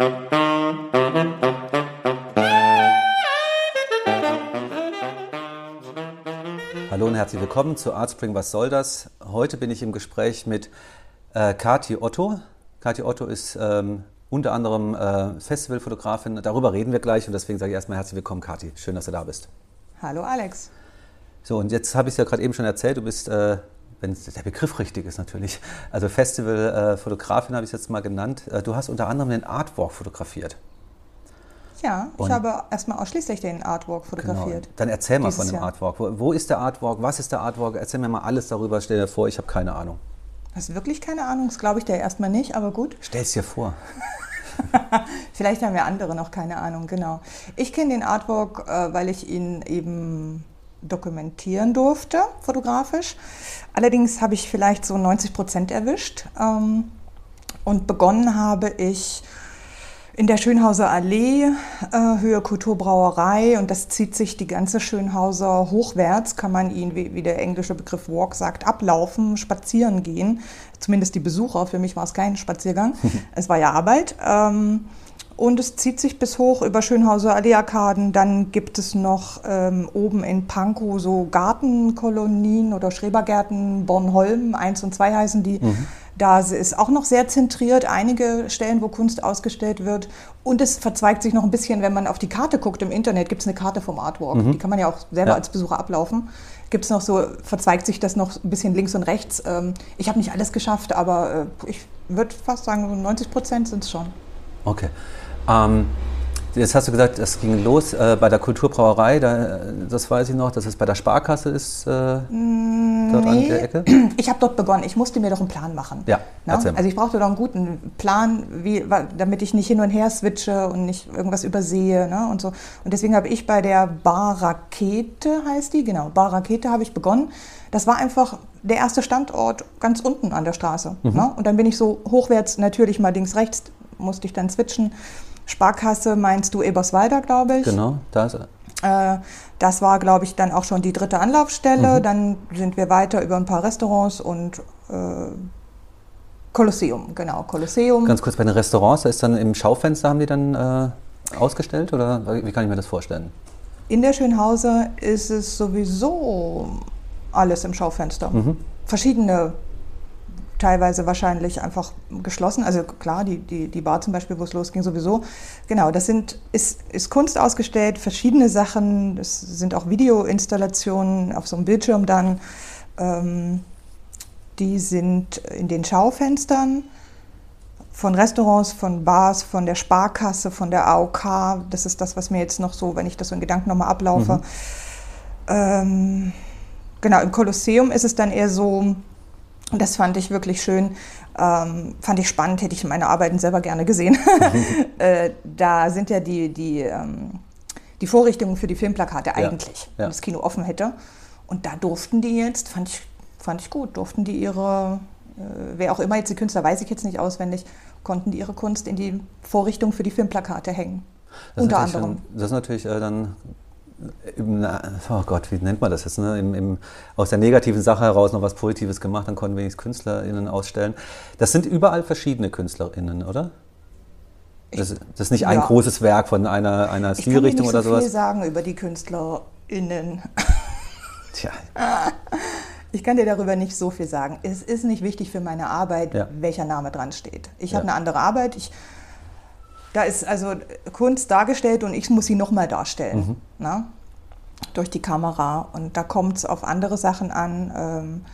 Hallo und herzlich willkommen zu Artspring Was soll das? Heute bin ich im Gespräch mit äh, Kati Otto. Kati Otto ist ähm, unter anderem äh, Festivalfotografin. Darüber reden wir gleich und deswegen sage ich erstmal herzlich willkommen, Kati. Schön, dass du da bist. Hallo Alex. So, und jetzt habe ich es ja gerade eben schon erzählt, du bist, äh, wenn der Begriff richtig ist natürlich, also Festivalfotografin habe ich es jetzt mal genannt. Äh, du hast unter anderem den Artwalk fotografiert. Ja, ich und habe erstmal ausschließlich den Artwalk fotografiert. Genau. Dann erzähl mal von dem Jahr. Artwalk. Wo, wo, ist der Artwalk? Was ist der Artwalk? Erzähl mir mal alles darüber. Stell dir vor, ich habe keine Ahnung. Hast du wirklich keine Ahnung? Das glaube ich dir erstmal nicht, aber gut. Stell es dir vor. Vielleicht haben wir andere noch keine Ahnung, genau. Ich kenne den Artwalk, äh, weil ich ihn eben dokumentieren durfte, fotografisch. Allerdings habe ich vielleicht so 90 Prozent erwischt. Ähm, und begonnen habe ich in der Schönhauser Allee, äh, Höhe Kulturbrauerei und das zieht sich die ganze Schönhauser hochwärts, kann man ihn, wie, wie, der englische Begriff Walk sagt, ablaufen, spazieren gehen. Zumindest die Besucher, für mich war es kein Spaziergang, es war ja Arbeit. Ähm, und es zieht sich bis hoch über Schönhauser Allee-Arkaden. Dann gibt es noch ähm, oben in Pankow so Gartenkolonien oder Schrebergärten, Bornholm, 1 und 2 heißen die. Mhm da ist auch noch sehr zentriert, einige Stellen, wo Kunst ausgestellt wird. Und es verzweigt sich noch ein bisschen, wenn man auf die Karte guckt im Internet, gibt es eine Karte vom Artwork. Mhm. Die kann man ja auch selber ja. als Besucher ablaufen. Gibt es noch so, verzweigt sich das noch ein bisschen links und rechts. Ähm, ich habe nicht alles geschafft, aber äh, ich würde fast sagen, 90 Prozent sind es schon. Okay. Ähm, Jetzt hast du gesagt, es ging los äh, bei der Kulturbrauerei, da, das weiß ich noch, dass es bei der Sparkasse ist, äh, dort nee. an der Ecke. Ich habe dort begonnen, ich musste mir doch einen Plan machen. Ja, ne? Also ich brauchte doch einen guten Plan, wie, damit ich nicht hin und her switche und nicht irgendwas übersehe ne? und so. Und deswegen habe ich bei der Bar Rakete, heißt die, genau, Bar Rakete habe ich begonnen. Das war einfach der erste Standort ganz unten an der Straße. Mhm. Ne? Und dann bin ich so hochwärts, natürlich mal links, rechts, musste ich dann switchen. Sparkasse meinst du Eberswalder, glaube ich. Genau, da ist er. Äh, das war, glaube ich, dann auch schon die dritte Anlaufstelle. Mhm. Dann sind wir weiter über ein paar Restaurants und äh, Kolosseum, genau, Kolosseum. Ganz kurz bei den Restaurants, da ist dann im Schaufenster, haben die dann äh, ausgestellt oder wie kann ich mir das vorstellen? In der Schönhause ist es sowieso alles im Schaufenster. Mhm. Verschiedene teilweise wahrscheinlich einfach geschlossen. Also klar, die, die, die Bar zum Beispiel, wo es losging, sowieso. Genau, das sind, ist, ist Kunst ausgestellt, verschiedene Sachen. Das sind auch Videoinstallationen auf so einem Bildschirm dann. Ähm, die sind in den Schaufenstern von Restaurants, von Bars, von der Sparkasse, von der AOK. Das ist das, was mir jetzt noch so, wenn ich das so in Gedanken nochmal ablaufe. Mhm. Ähm, genau, im Kolosseum ist es dann eher so, und das fand ich wirklich schön, ähm, fand ich spannend, hätte ich meine Arbeiten selber gerne gesehen. äh, da sind ja die, die, ähm, die Vorrichtungen für die Filmplakate eigentlich, ja, ja. wenn das Kino offen hätte. Und da durften die jetzt, fand ich, fand ich gut, durften die ihre, äh, wer auch immer jetzt die Künstler, weiß ich jetzt nicht auswendig, konnten die ihre Kunst in die Vorrichtung für die Filmplakate hängen. Das Unter anderem. Das ist natürlich äh, dann im, oh Gott, wie nennt man das jetzt, ne? Im, im, aus der negativen Sache heraus noch was Positives gemacht, dann konnten wenigstens KünstlerInnen ausstellen. Das sind überall verschiedene KünstlerInnen, oder? Das, das ist nicht ein großes Werk von einer, einer Stilrichtung oder sowas? Ich kann dir nicht so viel sagen über die KünstlerInnen. Tja. Ich kann dir darüber nicht so viel sagen. Es ist nicht wichtig für meine Arbeit, ja. welcher Name dran steht. Ich ja. habe eine andere Arbeit. Ich da ist also Kunst dargestellt und ich muss sie nochmal darstellen. Mhm. Na? Durch die Kamera. Und da kommt es auf andere Sachen an. Ähm,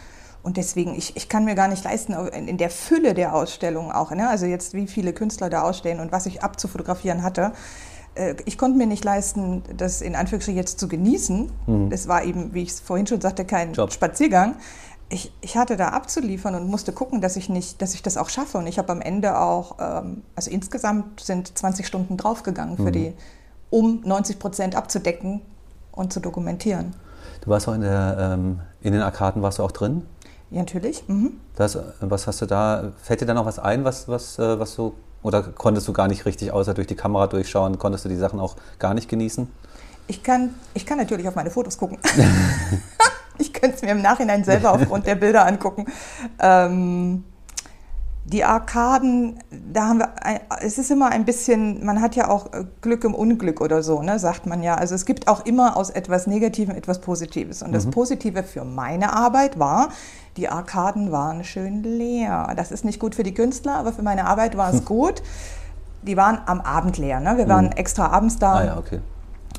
und deswegen, ich, ich kann mir gar nicht leisten, in der Fülle der Ausstellung auch, ne? also jetzt wie viele Künstler da ausstellen und was ich abzufotografieren hatte, äh, ich konnte mir nicht leisten, das in Anführungsstrichen jetzt zu genießen. Mhm. Das war eben, wie ich es vorhin schon sagte, kein Job. Spaziergang ich, ich hatte da abzuliefern und musste gucken, dass ich, nicht, dass ich das auch schaffe. Und ich habe am Ende auch, ähm, also insgesamt sind 20 Stunden draufgegangen, für mhm. die, um 90 Prozent abzudecken und zu dokumentieren. Du warst auch in, der, ähm, in den Arkaden, warst du auch drin? Ja, natürlich. Mhm. Das, was hast du da, fällt dir da noch was ein, was, was, äh, was du, oder konntest du gar nicht richtig, außer durch die Kamera durchschauen, konntest du die Sachen auch gar nicht genießen? Ich kann, ich kann natürlich auf meine Fotos gucken. Ich könnte es mir im Nachhinein selber aufgrund der Bilder angucken. Ähm, Die Arkaden, da haben wir, ein, es ist immer ein bisschen, man hat ja auch äh, Glück im Unglück oder so, ne, sagt man ja. Also es gibt auch immer aus etwas Negativem etwas Positives. Und das mhm. Positive für meine Arbeit war, die Arkaden waren schön leer. Das ist nicht gut für die Künstler, aber für meine Arbeit war es hm. gut. Die waren am Abend leer. Ne? Wir waren hm. extra abends da. Ah, ja, okay.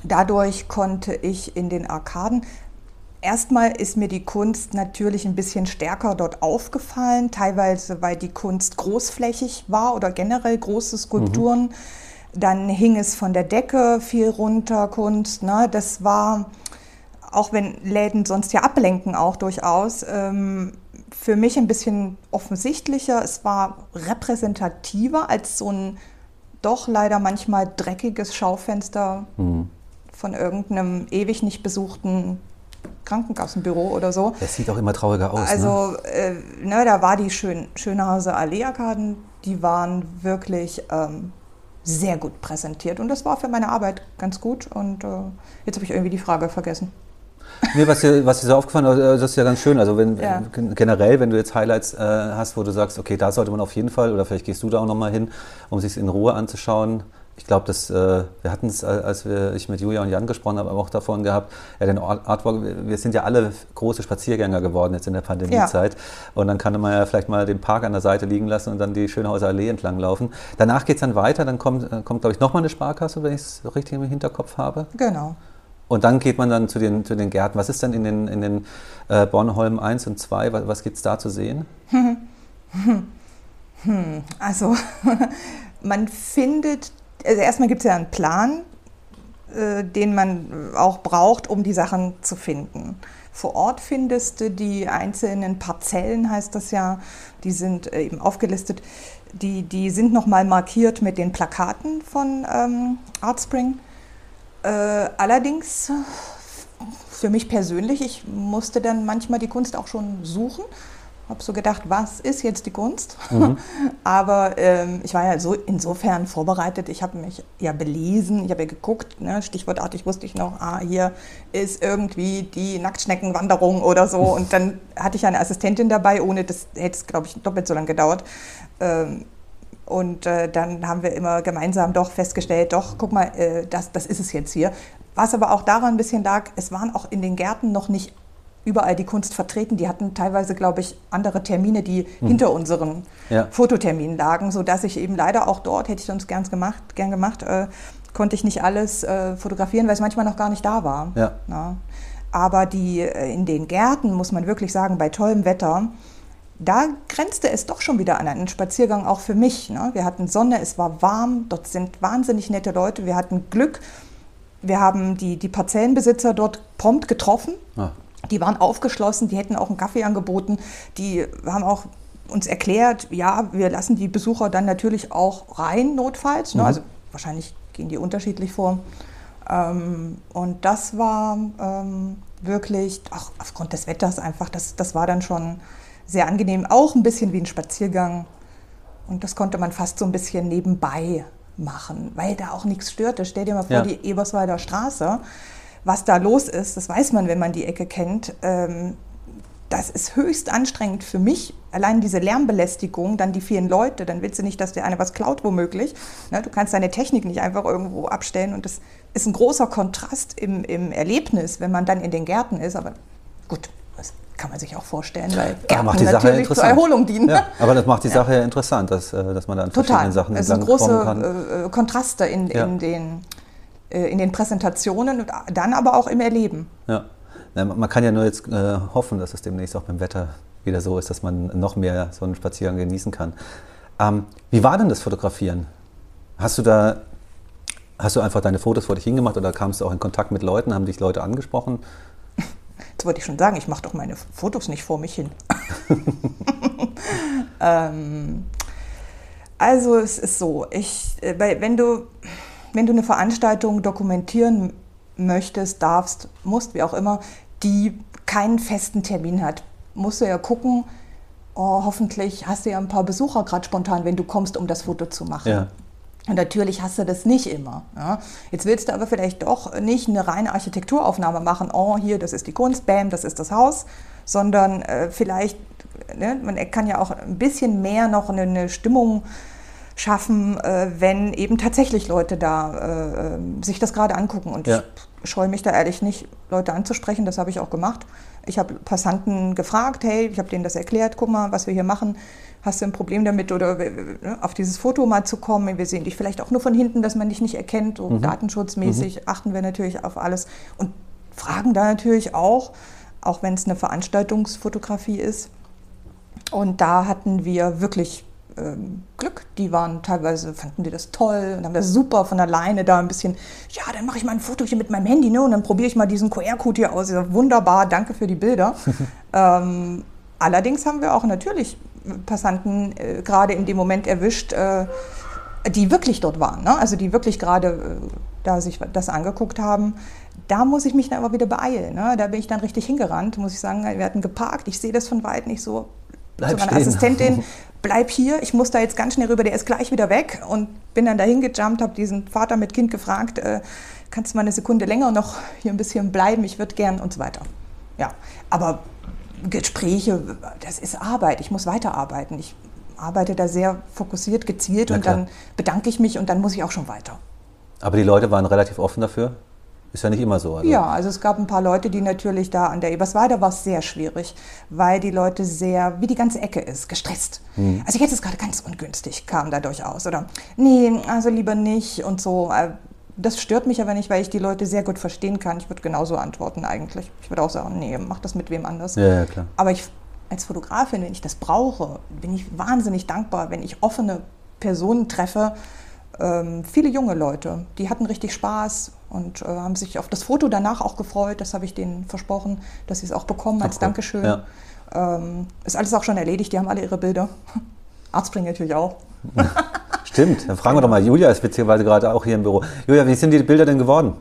Dadurch konnte ich in den Arkaden Erstmal ist mir die Kunst natürlich ein bisschen stärker dort aufgefallen, teilweise weil die Kunst großflächig war oder generell große Skulpturen. Mhm. Dann hing es von der Decke viel runter, Kunst. Ne? Das war, auch wenn Läden sonst ja ablenken auch durchaus, ähm, für mich ein bisschen offensichtlicher. Es war repräsentativer als so ein doch leider manchmal dreckiges Schaufenster mhm. von irgendeinem ewig nicht besuchten Krankenkassenbüro oder so. Das sieht auch immer trauriger aus. Also, ne? Äh, ne, da war die Schön, Schönhauser Allee-Arkaden, die waren wirklich ähm, sehr gut präsentiert. Und das war für meine Arbeit ganz gut. Und äh, jetzt habe ich irgendwie die Frage vergessen. Nee, was dir, was dir so aufgefallen ist, das ist ja ganz schön. Also wenn, ja. generell, wenn du jetzt Highlights äh, hast, wo du sagst, okay, da sollte man auf jeden Fall, oder vielleicht gehst du da auch nochmal hin, um sich in Ruhe anzuschauen, ich glaube, äh, wir hatten es, als wir, ich mit Julia und Jan gesprochen habe, auch davon gehabt, ja, den Artwork, wir sind ja alle große Spaziergänger geworden jetzt in der Pandemiezeit. Ja. Und dann kann man ja vielleicht mal den Park an der Seite liegen lassen und dann die Schönhauser Allee entlang laufen. Danach geht es dann weiter, dann kommt, äh, kommt glaube ich, nochmal eine Sparkasse, wenn ich es richtig im Hinterkopf habe. Genau. Und dann geht man dann zu den, zu den Gärten. Was ist denn in den, in den äh, Bornholm 1 und 2? Was, was gibt es da zu sehen? Also, man findet also erstmal gibt es ja einen Plan, äh, den man auch braucht, um die Sachen zu finden. Vor Ort findest du die einzelnen Parzellen, heißt das ja, die sind äh, eben aufgelistet. Die, die sind nochmal markiert mit den Plakaten von ähm, Artspring. Äh, allerdings, für mich persönlich, ich musste dann manchmal die Kunst auch schon suchen habe so gedacht, was ist jetzt die Kunst? Mhm. Aber ähm, ich war ja so insofern vorbereitet. Ich habe mich ja belesen, ich habe ja geguckt, ne, stichwortartig wusste ich noch, ah, hier ist irgendwie die Nacktschneckenwanderung oder so. Und dann hatte ich eine Assistentin dabei, ohne das hätte es, glaube ich, doppelt so lange gedauert. Ähm, und äh, dann haben wir immer gemeinsam doch festgestellt, doch, guck mal, äh, das, das ist es jetzt hier. Was aber auch daran ein bisschen lag, es waren auch in den Gärten noch nicht überall die Kunst vertreten. Die hatten teilweise, glaube ich, andere Termine, die hm. hinter unseren ja. Fototerminen lagen, sodass ich eben leider auch dort, hätte ich sonst gern gemacht, gern gemacht äh, konnte ich nicht alles äh, fotografieren, weil es manchmal noch gar nicht da war. Ja. ja. Aber die, äh, in den Gärten, muss man wirklich sagen, bei tollem Wetter, da grenzte es doch schon wieder an einen Spaziergang auch für mich. Ne? Wir hatten Sonne, es war warm, dort sind wahnsinnig nette Leute, wir hatten Glück. Wir haben die, die Parzellenbesitzer dort prompt getroffen. Ah. Die waren aufgeschlossen, die hätten auch einen Kaffee angeboten. Die haben auch uns erklärt, ja, wir lassen die Besucher dann natürlich auch rein, notfalls. Ne? Mhm. Also wahrscheinlich gehen die unterschiedlich vor. Ähm, und das war ähm, wirklich, auch aufgrund des Wetters einfach, das, das war dann schon sehr angenehm. Auch ein bisschen wie ein Spaziergang. Und das konnte man fast so ein bisschen nebenbei machen, weil da auch nichts störte. Stell dir mal vor, ja. die Eberswalder Straße was da los ist, das weiß man, wenn man die Ecke kennt. Ähm, das ist höchst anstrengend für mich. Allein diese Lärmbelästigung, dann die vielen Leute, dann willst du nicht, dass dir einer was klaut, womöglich. Ne, du kannst deine Technik nicht einfach irgendwo abstellen. Und das ist ein großer Kontrast im, im Erlebnis, wenn man dann in den Gärten ist. Aber gut, das kann man sich auch vorstellen, weil Gärten macht die Sache natürlich zur Erholung dienen. Ja, aber das macht die Sache ja interessant, dass, äh, dass man da an verschiedenen Sachen es sind große kann. Äh, Kontraste in, ja. in den äh, in den Präsentationen und dann aber auch im Erleben. Ja, man kann ja nur jetzt äh, hoffen, dass es demnächst auch beim Wetter wieder so ist, dass man noch mehr so einen Spaziergang genießen kann. Ähm, wie war denn das Fotografieren? Hast du da Hast du einfach deine Fotos vor dich hingemacht oder kamst du auch in Kontakt mit Leuten? Haben dich Leute angesprochen? Jetzt wollte ich schon sagen, ich mache doch meine Fotos nicht vor mich hin. ähm, also es ist so, ich, äh, wenn du wenn du eine Veranstaltung dokumentieren möchtest, darfst, musst, wie auch immer, die keinen festen Termin hat, musst du ja gucken, oh, hoffentlich hast du ja ein paar Besucher gerade spontan, wenn du kommst, um das Foto zu machen. Ja. Und natürlich hast du das nicht immer. Ja. Jetzt willst du aber vielleicht doch nicht eine reine Architekturaufnahme machen, oh, hier, das ist die Kunst, bam, das ist das Haus, sondern äh, vielleicht ne, man kann ja auch ein bisschen mehr noch eine, eine Stimmung schaffen, äh, wenn eben tatsächlich Leute da äh, ähm, sich das gerade angucken. Und ja. ich scheue mich da ehrlich nicht, Leute anzusprechen. Das habe ich auch gemacht. Ich habe Passanten gefragt, hey, ich habe denen das erklärt, guck mal, was wir hier machen. Hast du ein Problem damit oder ne, auf dieses Foto mal zu kommen? Wir sehen dich vielleicht auch nur von hinten, dass man dich nicht erkennt. So mhm. datenschutzmäßig mhm. achten wir natürlich auf alles und fragen da natürlich auch, auch wenn es eine Veranstaltungsfotografie ist. Und da hatten wir wirklich Glück. Die waren teilweise, fanden die das toll und haben das super von alleine da ein bisschen, ja, dann mache ich mal ein Foto hier mit meinem Handy ne, und dann probiere ich mal diesen QR-Code hier aus. Ja, wunderbar, danke für die Bilder. ähm, allerdings haben wir auch natürlich Passanten äh, gerade in dem Moment erwischt, äh, die wirklich dort waren, ne? also die wirklich gerade äh, da sich das angeguckt haben. Da muss ich mich dann aber wieder beeilen. Ne? Da bin ich dann richtig hingerannt, muss ich sagen. Wir hatten geparkt, ich sehe das von weitem nicht so. Bleib meiner stehen. Assistentin, bleib hier, ich muss da jetzt ganz schnell rüber, der ist gleich wieder weg und bin dann dahin gejumpt, habe diesen Vater mit Kind gefragt, äh, kannst du mal eine Sekunde länger noch hier ein bisschen bleiben, ich würde gern und so weiter. Ja, aber Gespräche, das ist Arbeit, ich muss weiterarbeiten. Ich arbeite da sehr fokussiert, gezielt und dann bedanke ich mich und dann muss ich auch schon weiter. Aber die Leute waren relativ offen dafür? Ist ja nicht immer so. Also. Ja, also es gab ein paar Leute, die natürlich da an der Eberswalde war es sehr schwierig, weil die Leute sehr, wie die ganze Ecke ist, gestresst. Hm. Also jetzt ist gerade ganz ungünstig, kam da durchaus. Oder nee, also lieber nicht und so. Äh, das stört mich aber nicht, weil ich die Leute sehr gut verstehen kann. Ich würde genauso antworten eigentlich. Ich würde auch sagen, nee, mach das mit wem anders. Ja, ja, klar. Aber ich, als Fotografin, wenn ich das brauche, bin ich wahnsinnig dankbar, wenn ich offene Personen treffe, ähm, viele junge Leute, die hatten richtig Spaß und äh, haben sich auf das Foto danach auch gefreut. Das habe ich denen versprochen, dass sie es auch bekommen als okay. Dankeschön. Ja. Ähm, ist alles auch schon erledigt, die haben alle ihre Bilder. Arztbring natürlich auch. Stimmt, dann fragen wir doch mal. Julia ist beziehungsweise gerade auch hier im Büro. Julia, wie sind die Bilder denn geworden?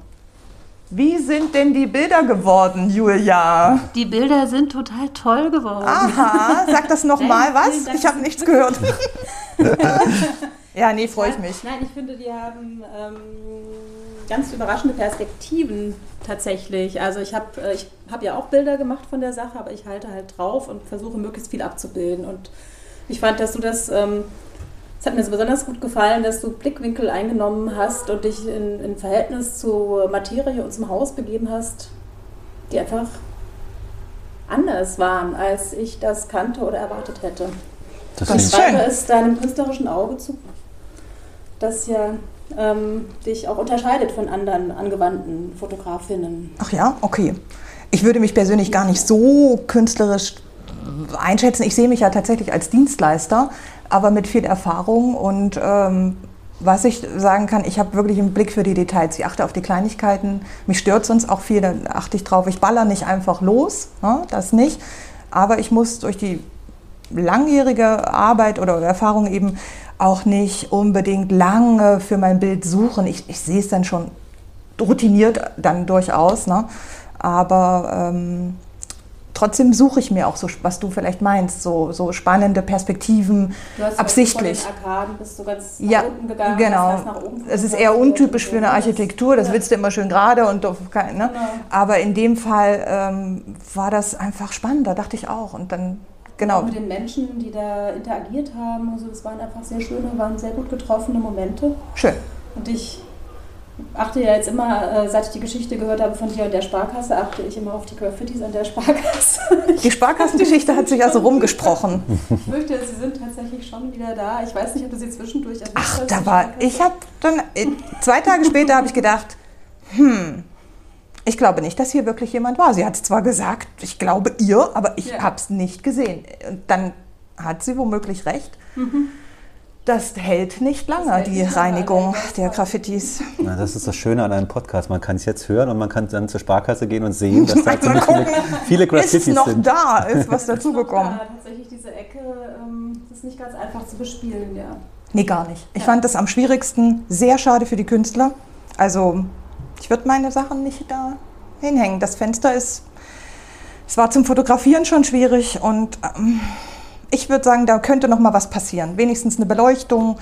Wie sind denn die Bilder geworden, Julia? Die Bilder sind total toll geworden. Aha, sag das nochmal, was? Ich habe nichts gehört. Ja, nee, freue ich mich. Nein, ich finde, die haben ähm, ganz überraschende Perspektiven tatsächlich. Also ich habe äh, ich hab ja auch Bilder gemacht von der Sache, aber ich halte halt drauf und versuche möglichst viel abzubilden. Und ich fand, dass du das, ähm, es hat mir so besonders gut gefallen, dass du Blickwinkel eingenommen hast und dich in, in Verhältnis zur Materie und zum Haus begeben hast, die einfach anders waren, als ich das kannte oder erwartet hätte. Das, das Zweite ist deinem künstlerischen Auge zu das ja ähm, dich auch unterscheidet von anderen angewandten Fotografinnen. Ach ja, okay. Ich würde mich persönlich gar nicht so künstlerisch einschätzen. Ich sehe mich ja tatsächlich als Dienstleister, aber mit viel Erfahrung und ähm, was ich sagen kann, ich habe wirklich einen Blick für die Details. Ich achte auf die Kleinigkeiten. Mich stört sonst auch viel, da achte ich drauf. Ich baller nicht einfach los, ne, das nicht. Aber ich muss durch die langjährige Arbeit oder Erfahrung eben auch nicht unbedingt lange für mein Bild suchen. Ich, ich sehe es dann schon routiniert dann durchaus, ne? aber ähm, trotzdem suche ich mir auch so, was du vielleicht meinst, so, so spannende Perspektiven, du hast absichtlich. Von den Arkaden bist du ganz ja, nach unten gegangen. Genau. Es ist eher untypisch für eine Architektur, das ja. willst du immer schön gerade und ne? Genau. aber in dem Fall ähm, war das einfach spannend, da dachte ich auch und dann genau. mit den Menschen, die da interagiert haben. Also das waren einfach sehr schöne, waren sehr gut getroffene Momente. Schön. Und ich achte ja jetzt immer, äh, seit ich die Geschichte gehört habe von dir und der Sparkasse, achte ich immer auf die Graffitis an der Sparkasse. Die Sparkassengeschichte hat sich also rumgesprochen. Ich fürchte, sie sind tatsächlich schon wieder da. Ich weiß nicht, ob du sie zwischendurch erwischt Ach, da war, ich habe dann, äh, zwei Tage später habe ich gedacht, hm, ich glaube nicht, dass hier wirklich jemand war. Sie hat es zwar gesagt, ich glaube ihr, aber ich ja. habe es nicht gesehen. Und dann hat sie womöglich recht. Mhm. Das hält nicht lange, hält die nicht Reinigung lange. der Graffitis. Na, das ist das Schöne an einem Podcast. Man kann es jetzt hören und man kann dann zur Sparkasse gehen und sehen, dass da ziemlich viele, viele Graffitis ist noch sind. da, ist was dazugekommen. Ja, tatsächlich diese Ecke ähm, ist nicht ganz einfach zu bespielen, ja. Nee, gar nicht. Ich ja. fand das am schwierigsten. Sehr schade für die Künstler. Also ich würde meine Sachen nicht da hinhängen. Das Fenster ist, es war zum Fotografieren schon schwierig und ähm, ich würde sagen, da könnte noch mal was passieren. Wenigstens eine Beleuchtung.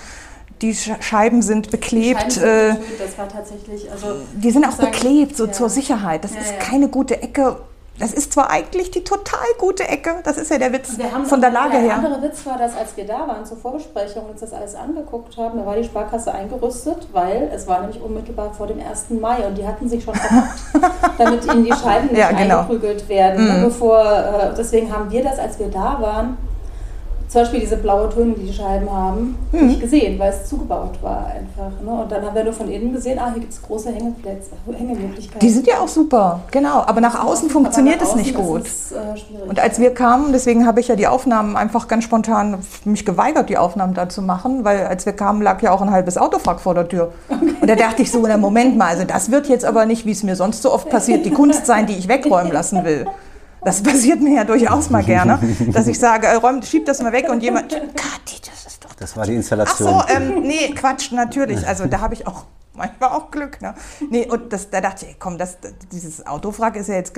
Die Scheiben sind beklebt. Die, sind äh, das war tatsächlich, also die sind auch sagen, beklebt, so ja. zur Sicherheit. Das ja, ist keine gute Ecke, das ist zwar eigentlich die total gute Ecke, das ist ja der Witz von der Lage her. Der andere Witz war, dass als wir da waren zur Vorbesprechung und uns das alles angeguckt haben, da war die Sparkasse eingerüstet, weil es war nämlich unmittelbar vor dem 1. Mai und die hatten sich schon verpackt, damit ihnen die Scheiben nicht Ja, genau. eingeprügelt werden. Mhm. Bevor, äh, deswegen haben wir das, als wir da waren, zum Beispiel diese blaue Töne, die die Scheiben haben, Mhm. nicht gesehen, weil es zugebaut war einfach. Ne? Und dann haben wir nur von innen gesehen, ah, hier gibt es große Hängeplätze, Hängemöglichkeiten. Die sind ja auch super, genau. Aber nach außen funktioniert Aber es nach nicht gut. es, äh. Und als wir kamen, deswegen habe ich ja die Aufnahmen einfach ganz spontan mich geweigert, die Aufnahmen da zu machen, weil als wir kamen, lag ja auch ein halbes Autofrack vor der Tür. Und da dachte ich so, na Moment mal, also das wird jetzt aber nicht, wie es mir sonst so oft passiert, die Kunst sein, die ich wegräumen lassen will. Das passiert mir ja durchaus mal gerne, dass ich sage, äh, räum, schieb das mal weg und jemand, Kathi, das ist doch Das war die Ach Installation. so, ähm, nee, Quatsch, natürlich. Also da habe ich auch manchmal auch Glück. Ne? Nee, und das, da dachte ich, komm, das, dieses Autofrag ist ja jetzt,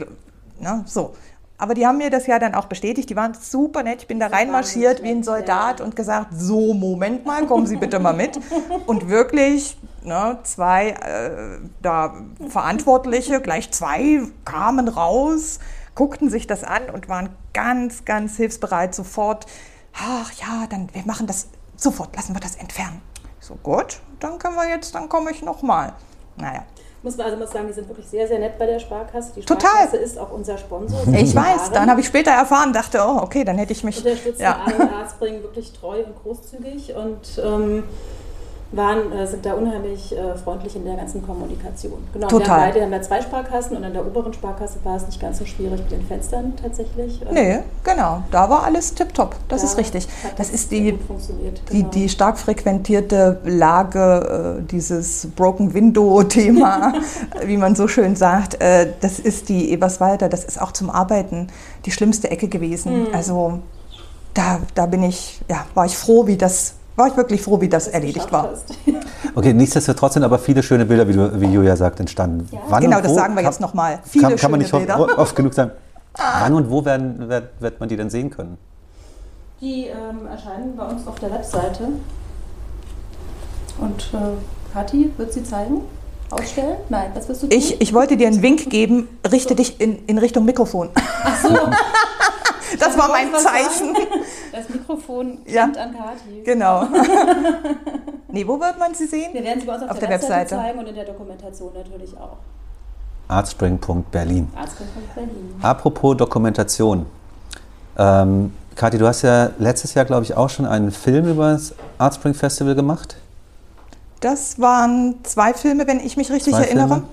ne, so. Aber die haben mir das ja dann auch bestätigt. Die waren super nett. Ich bin da reinmarschiert wie ein Soldat und gesagt, so, Moment mal, kommen Sie bitte mal mit. Und wirklich, ne, zwei äh, da Verantwortliche, gleich zwei kamen raus, guckten sich das an und waren ganz, ganz hilfsbereit sofort. Ach ja, dann wir machen das sofort, lassen wir das entfernen. Ich So gut, dann können wir jetzt, dann komme ich noch mal. Naja, Muss man also muss sagen, wir sind wirklich sehr, sehr nett bei der Sparkasse. Die Total. Sparkasse ist auch unser Sponsor. ich weiß. Dann habe ich später erfahren, dachte, oh, okay, dann hätte ich mich. unterstützen Ja. alle Arztbringen wirklich treu und großzügig und ähm, waren, äh, sind da unheimlich äh, freundlich in der ganzen Kommunikation. Genau, Wir Total. haben, beide, wir haben ja zwei Sparkassen und in der oberen Sparkasse war es nicht ganz so schwierig mit den Fenstern tatsächlich. Ähm, Nee, genau. Da war alles tipptopp. Das da ist richtig. hat Das ist die, genau. die stark frequentierte Lage, äh, dieses Broken Window-Thema, wie man so schön sagt. Äh, das ist die Eberswalder, das ist auch zum Arbeiten die schlimmste Ecke gewesen. Mhm. Also da, da bin ich, ja, war ich froh, wie das, war ich wirklich froh, wie das, erledigt war. Okay, nichtsdestotrotz sind aber viele schöne Bilder, wie, du, wie Julia sagt, entstanden. Ja. Wann Genau, und das sagen wir kann- jetzt nochmal. Viele Kann, kann man schöne nicht Bilder. oft, oft genug sagen. Wann und wo werden, wird, wird man die denn sehen können? Die ähm, erscheinen bei uns auf der Webseite. Und äh, Kathi wird sie zeigen? Ausstellen? Nein, was wirst du tun? Ich, ich wollte dir einen Wink geben, richte dich in, in Richtung Mikrofon. Ach so, Das war mein Zeichen. das Mikrofon Ja. kommt an Kathi. Genau. Nee, wo wird man sie sehen? Wir werden sie bei uns auf, Auf der, der Webseite, Webseite. zeigen und in der Dokumentation natürlich auch. Artspring.berlin. Arztbring Berlin. Apropos Dokumentation. Ähm, Kathi, du hast ja letztes Jahr, glaube ich, auch schon einen Film über das Artspring Festival gemacht. Das waren zwei Filme, wenn ich mich richtig Zwei erinnere.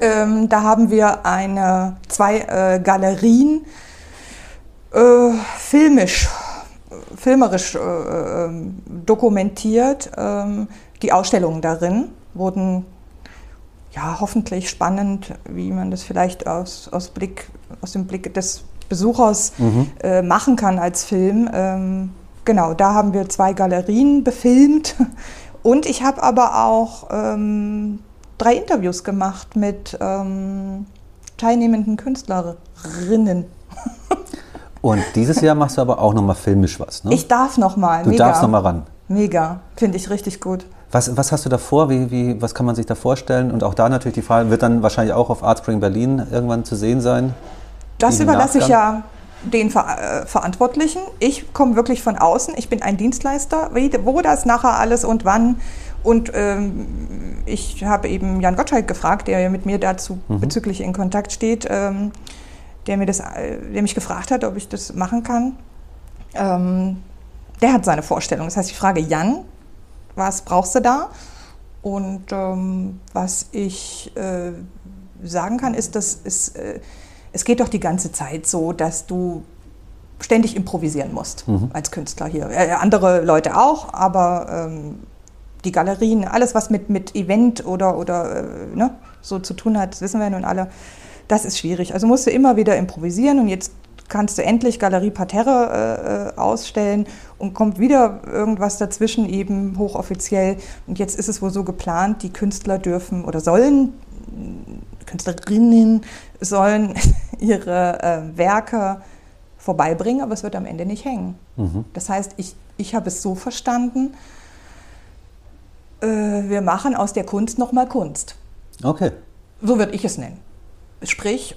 Ähm, da haben wir eine, zwei äh, Galerien äh, filmisch, filmerisch äh, ähm, dokumentiert. Ähm, die Ausstellungen darin wurden ja hoffentlich spannend, wie man das vielleicht aus, aus, Blick, aus dem Blick des Besuchers äh, machen kann als Film. Ähm, genau, da haben wir zwei Galerien befilmt und ich habe aber auch ähm, drei Interviews gemacht mit ähm, teilnehmenden Künstlerinnen. Und dieses Jahr machst du aber auch nochmal filmisch was. Ne? Ich darf noch mal. du mega. darfst nochmal ran. Mega, finde ich richtig gut. Was, was hast du da vor? Wie, wie, was kann man sich da vorstellen? Und auch da natürlich die Frage, wird dann wahrscheinlich auch auf Artspring Berlin irgendwann zu sehen sein? Das überlasse ich ja den Ver äh, Verantwortlichen. Ich komme wirklich von außen. Ich bin ein Dienstleister. Wie, wo das nachher alles und wann. Und ähm, ich habe eben Jan Gottschalk gefragt, der ja mit mir dazu bezüglich in Kontakt steht, ähm, der, mir das, äh, der mich gefragt hat, ob ich das machen kann. Ähm, der hat seine Vorstellung. Das heißt, ich frage Jan, was brauchst du da? Und ähm, was ich äh, sagen kann, ist, dass es, äh, es geht doch die ganze Zeit so, dass du ständig improvisieren musst als Künstler hier. Äh, andere Leute auch, aber ähm, die Galerien, alles was mit, mit Event oder, oder äh, ne, so zu tun hat, wissen wir nun alle, das ist schwierig. Also musst du immer wieder improvisieren und jetzt kannst du endlich Galerie Parterre äh, ausstellen und kommt wieder irgendwas dazwischen, eben hochoffiziell. Und jetzt ist es wohl so geplant, die Künstler dürfen oder sollen, Künstlerinnen sollen ihre äh, Werke vorbeibringen, aber es wird am Ende nicht hängen. Mhm. Das heißt, ich, ich habe es so verstanden, äh, wir machen aus der Kunst nochmal Kunst. Okay. So würde ich es nennen. Sprich,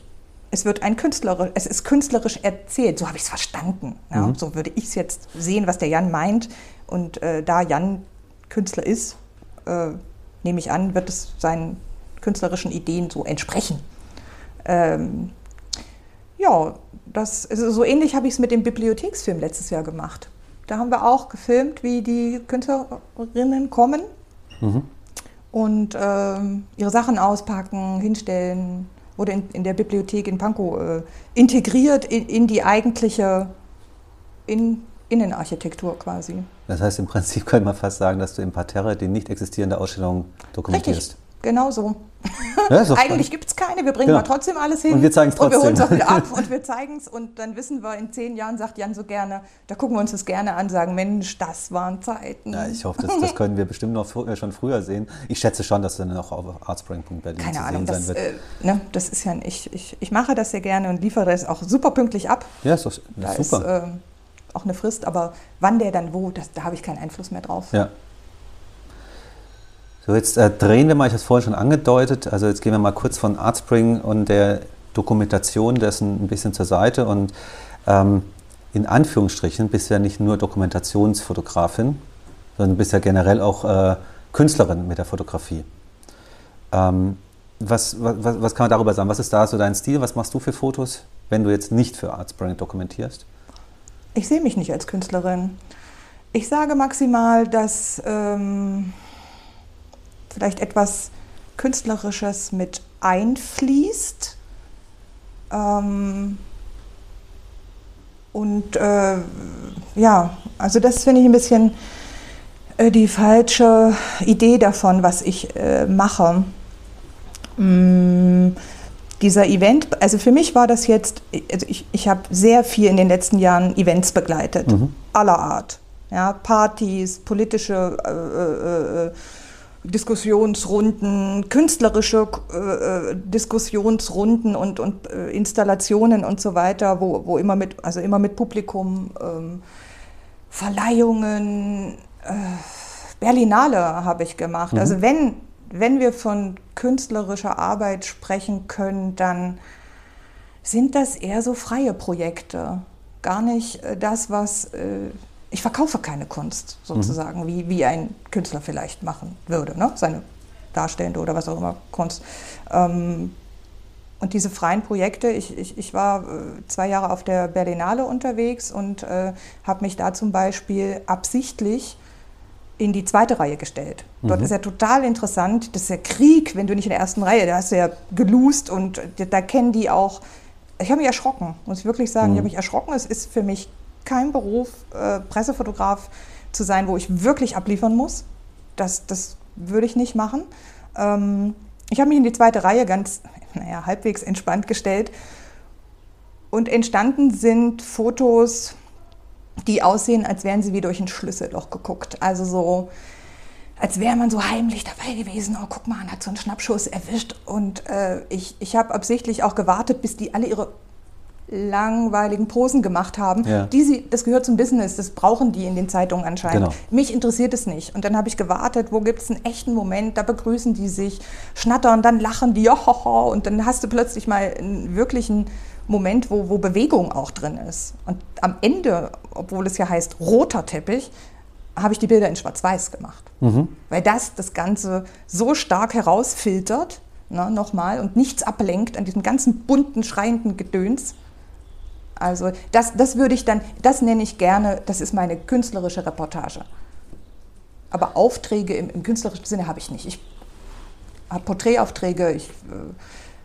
es wird ein künstlerisch, es ist künstlerisch erzählt. So habe ich es verstanden. Ja? Mhm. So würde ich es jetzt sehen, was der Jan meint. Und äh, da Jan Künstler ist, äh, nehme ich an, wird es seinen künstlerischen Ideen so entsprechen. Ähm, ja, das, also so ähnlich habe ich es mit dem Bibliotheksfilm letztes Jahr gemacht. Da haben wir auch gefilmt, wie die Künstlerinnen kommen mhm. und ähm, ihre Sachen auspacken, hinstellen. Wurde in, in der Bibliothek in Pankow äh, integriert in, in, die eigentliche in, Innenarchitektur quasi. Das heißt, im Prinzip könnte man fast sagen, dass du im Parterre die nicht existierende Ausstellung dokumentierst. Richtig. Genau so. Ja, Eigentlich gibt es keine, wir bringen genau. aber trotzdem alles hin. Und wir zeigen es trotzdem. Und wir holen es auch wieder ab und wir zeigen es und dann wissen wir, in zehn Jahren sagt Jan so gerne, da gucken wir uns das gerne an, sagen, Mensch, das waren Zeiten. Ja, ich hoffe, das, das können wir bestimmt noch fr schon früher sehen. Ich schätze schon, dass dann auch auf artspring.berlin Keine zu Ahnung, sehen sein das, wird. Äh, ne, das ist ja, ich, ich, ich mache das sehr gerne und liefere es auch super pünktlich ab. Ja, ist, doch, da ist super. Ist, äh, auch eine Frist, aber wann der dann wo, das, da habe ich keinen Einfluss mehr drauf. Ja. So, jetzt äh, drehen wir mal, ich habe es vorhin schon angedeutet, also jetzt gehen wir mal kurz von Artspring und der Dokumentation dessen ein bisschen zur Seite und ähm, in Anführungsstrichen bist du ja nicht nur Dokumentationsfotografin, sondern bist ja generell auch äh, Künstlerin mit der Fotografie. Ähm, was, was, was kann man darüber sagen? Was ist da so dein Stil? Was machst du für Fotos, wenn du jetzt nicht für Artspring dokumentierst? Ich sehe mich nicht als Künstlerin. Ich sage maximal, dass ähm, vielleicht etwas Künstlerisches mit einfließt. Ähm, und äh, ja, also das finde ich ein bisschen äh, die falsche Idee davon, was ich äh, mache. Mm, dieser Event, also für mich war das jetzt, also ich, ich habe sehr viel in den letzten Jahren Events begleitet, mhm. aller Art. Ja, Partys, politische äh, äh, äh Diskussionsrunden, künstlerische äh, Diskussionsrunden und, und äh, Installationen und so weiter, wo, wo immer mit, also immer mit Publikum, ähm, Verleihungen, äh, Berlinale habe ich gemacht. Mhm. Also wenn wenn wir von künstlerischer Arbeit sprechen können, dann sind das eher so freie Projekte. Gar nicht äh, das, was... Äh, ich verkaufe keine Kunst, sozusagen, mhm. wie, wie ein Künstler vielleicht machen würde, ne? seine darstellende oder was auch immer Kunst. Ähm, und diese freien Projekte, ich, ich, ich war äh, zwei Jahre auf der Berlinale unterwegs und äh, habe mich da zum Beispiel absichtlich in die zweite Reihe gestellt. Dort mhm. ist ja total interessant, das ist ja Krieg, wenn du nicht in der ersten Reihe, da hast du ja gelust und da kennen die auch. Ich habe mich erschrocken, muss ich wirklich sagen. Mhm. Ich habe mich erschrocken. Es ist für mich kein Beruf, äh, Pressefotograf zu sein, wo ich wirklich abliefern muss. Das, das würde ich nicht machen. Ähm, ich habe mich in die zweite Reihe ganz, naja, halbwegs entspannt gestellt. Und entstanden sind Fotos, die aussehen, als wären sie wie durch ein Schlüsselloch geguckt. Also so, als wäre man so heimlich dabei gewesen. Oh, guck mal, man hat so einen Schnappschuss erwischt. Und äh, ich, ich habe absichtlich auch gewartet, bis die alle ihre langweiligen Posen gemacht haben. Ja. Die sie, das gehört zum Business, das brauchen die in den Zeitungen anscheinend. Genau. Mich interessiert es nicht. Und dann habe ich gewartet, wo gibt es einen echten Moment, da begrüßen die sich, schnattern, dann lachen die, oh, und dann hast du plötzlich mal einen wirklichen Moment, wo, wo Bewegung auch drin ist. Und am Ende, obwohl es ja heißt roter Teppich, habe ich die Bilder in Schwarz-Weiß gemacht. Mhm. Weil das das Ganze so stark herausfiltert, ne, nochmal, und nichts ablenkt an diesem ganzen bunten, schreienden Gedöns. Also das, das würde ich dann, das nenne ich gerne, das ist meine künstlerische Reportage. Aber Aufträge im, im künstlerischen Sinne habe ich nicht. Ich habe Porträtaufträge, ich äh,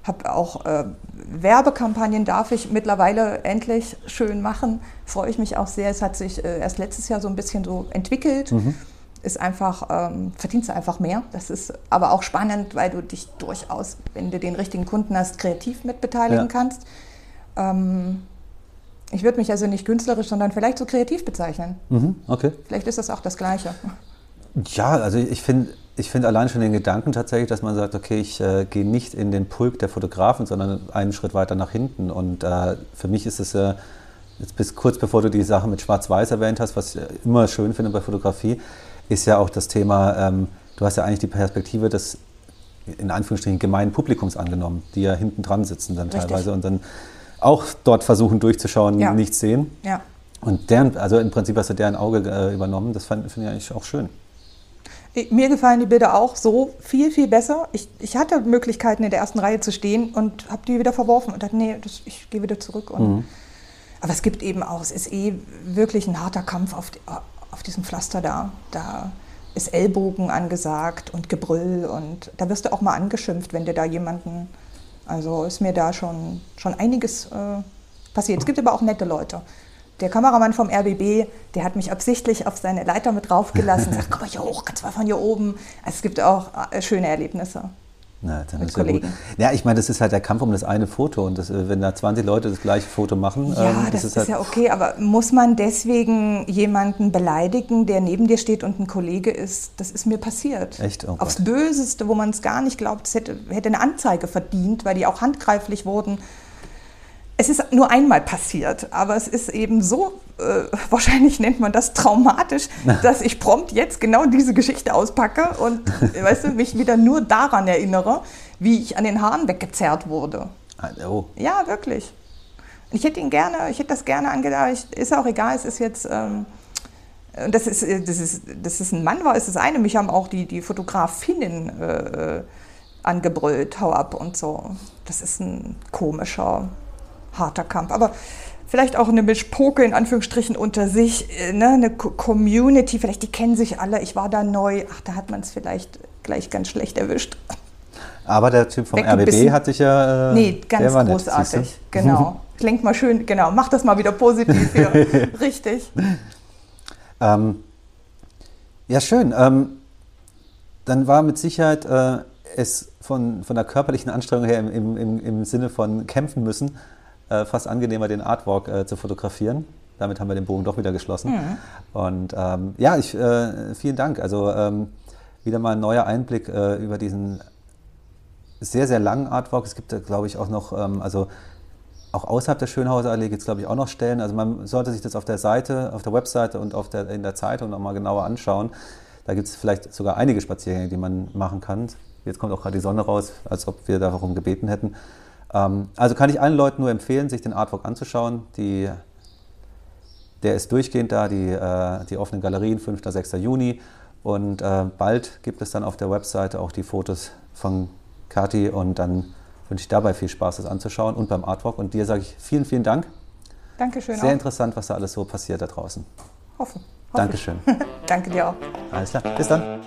habe auch äh, Werbekampagnen, darf ich mittlerweile endlich schön machen. Freue ich mich auch sehr. Es hat sich äh, erst letztes Jahr so ein bisschen so entwickelt. Mhm. Ist einfach, ähm, verdienst du einfach mehr. Das ist aber auch spannend, weil du dich durchaus, wenn du den richtigen Kunden hast, kreativ mitbeteiligen ja. kannst. Ähm, ich würde mich also nicht künstlerisch, sondern vielleicht so kreativ bezeichnen. Mhm, okay. Vielleicht ist das auch das Gleiche. Ja, also ich finde ich finde allein schon den Gedanken tatsächlich, dass man sagt, okay, ich äh, gehe nicht in den Pulk der Fotografen, sondern einen Schritt weiter nach hinten. Und äh, für mich ist es äh, jetzt bis kurz bevor du die Sache mit Schwarz-Weiß erwähnt hast, was ich immer schön finde bei Fotografie, ist ja auch das Thema, ähm, du hast ja eigentlich die Perspektive, dass in Anführungsstrichen gemeinen Publikums angenommen, die ja hinten dran sitzen dann Richtig. teilweise und dann auch dort versuchen durchzuschauen, Ja. nichts sehen. Ja. Und deren, also im Prinzip hast du deren Auge äh, übernommen, das finde find ich eigentlich auch schön. Mir gefallen die Bilder auch so viel, viel besser. Ich, ich hatte Möglichkeiten, in der ersten Reihe zu stehen und habe die wieder verworfen und dachte, nee, das, ich gehe wieder zurück. Und, Aber es gibt eben auch, es ist eh wirklich ein harter Kampf auf, die, auf diesem Pflaster da. Da ist Ellbogen angesagt und Gebrüll und da wirst du auch mal angeschimpft, wenn dir da jemanden, also ist mir da schon, schon einiges äh, passiert. Es gibt aber auch nette Leute. Der Kameramann vom RBB, der hat mich absichtlich auf seine Leiter mit draufgelassen, sagt, komm mal hier hoch, ganz mal von hier oben. Also es gibt auch äh, schöne Erlebnisse. Na, dann ist ja gut. Kollegen. Ja, ich meine, das ist halt der Kampf um das eine Foto und das, äh, wenn da 20 Leute das gleiche Foto machen, Ja, ähm, das ist, halt, ja okay, aber muss man deswegen jemanden beleidigen, der neben dir steht und ein Kollege ist? Das ist mir passiert. Echt? Oh. Aufs Böseste, wo man es gar nicht glaubt, es hätte, hätte eine Anzeige verdient, weil die auch handgreiflich wurden. Es ist nur einmal passiert, aber es ist eben so, äh, wahrscheinlich nennt man das traumatisch, dass ich prompt jetzt genau diese Geschichte auspacke und weißt du, mich wieder nur daran erinnere, wie ich an den Haaren weggezerrt wurde. Oh, Ja, wirklich. Ich hätte ihn gerne, ich hätte das gerne angedacht. Ist auch egal, es ist jetzt, ähm, äh, das, ist, äh, das, ist, dass es ein Mann war, ist das eine. Mich haben auch die, die Fotografinnen äh, angebrüllt, hau ab und so. Das ist ein komischer, harter Kampf. Aber vielleicht auch eine Mischpoke in Anführungsstrichen unter sich, äh, ne? eine Co- Community, vielleicht die kennen sich alle. Ich war da neu, ach, da hat man es vielleicht gleich ganz schlecht erwischt. aber der Typ vom. RBB hat sich ja. Äh, Nee, ganz nett, großartig. siehst genau. Klingt mal schön, genau. Mach das mal wieder positiv hier. Richtig. Ähm, ja, schön. Ähm, dann war mit Sicherheit äh, es von, von der körperlichen Anstrengung her im, im, im Sinne von kämpfen müssen, äh, fast angenehmer, den Artwalk äh, zu fotografieren. Damit haben wir den Bogen doch wieder geschlossen. Und ähm, ja, ich, äh, vielen Dank. Also ähm, wieder mal ein neuer Einblick äh, über diesen sehr, sehr langen Artwalk. Es gibt, glaube ich, auch noch, ähm, also auch außerhalb der Schönhauser Allee gibt es, glaube ich, auch noch Stellen. Also man sollte sich das auf der Seite, auf der Webseite und auf der, in der Zeitung nochmal genauer anschauen. Da gibt es vielleicht sogar einige Spaziergänge, die man machen kann. Jetzt kommt auch gerade die Sonne raus, als ob wir darum gebeten hätten. Ähm, also kann ich allen Leuten nur empfehlen, sich den Artwalk anzuschauen. Die, der ist durchgehend da, die, äh, die offenen Galerien, 5. 6. Juni. Und äh, bald gibt es dann auf der Webseite auch die Fotos von Kati und dann wünsche ich dabei viel Spaß, das anzuschauen und beim Artwalk. Und dir sage ich vielen, vielen Dank. Dankeschön. Sehr auch. interessant, was da alles so passiert da draußen. Hoffe. hoffe Dankeschön. Danke dir auch. Alles klar. Bis dann.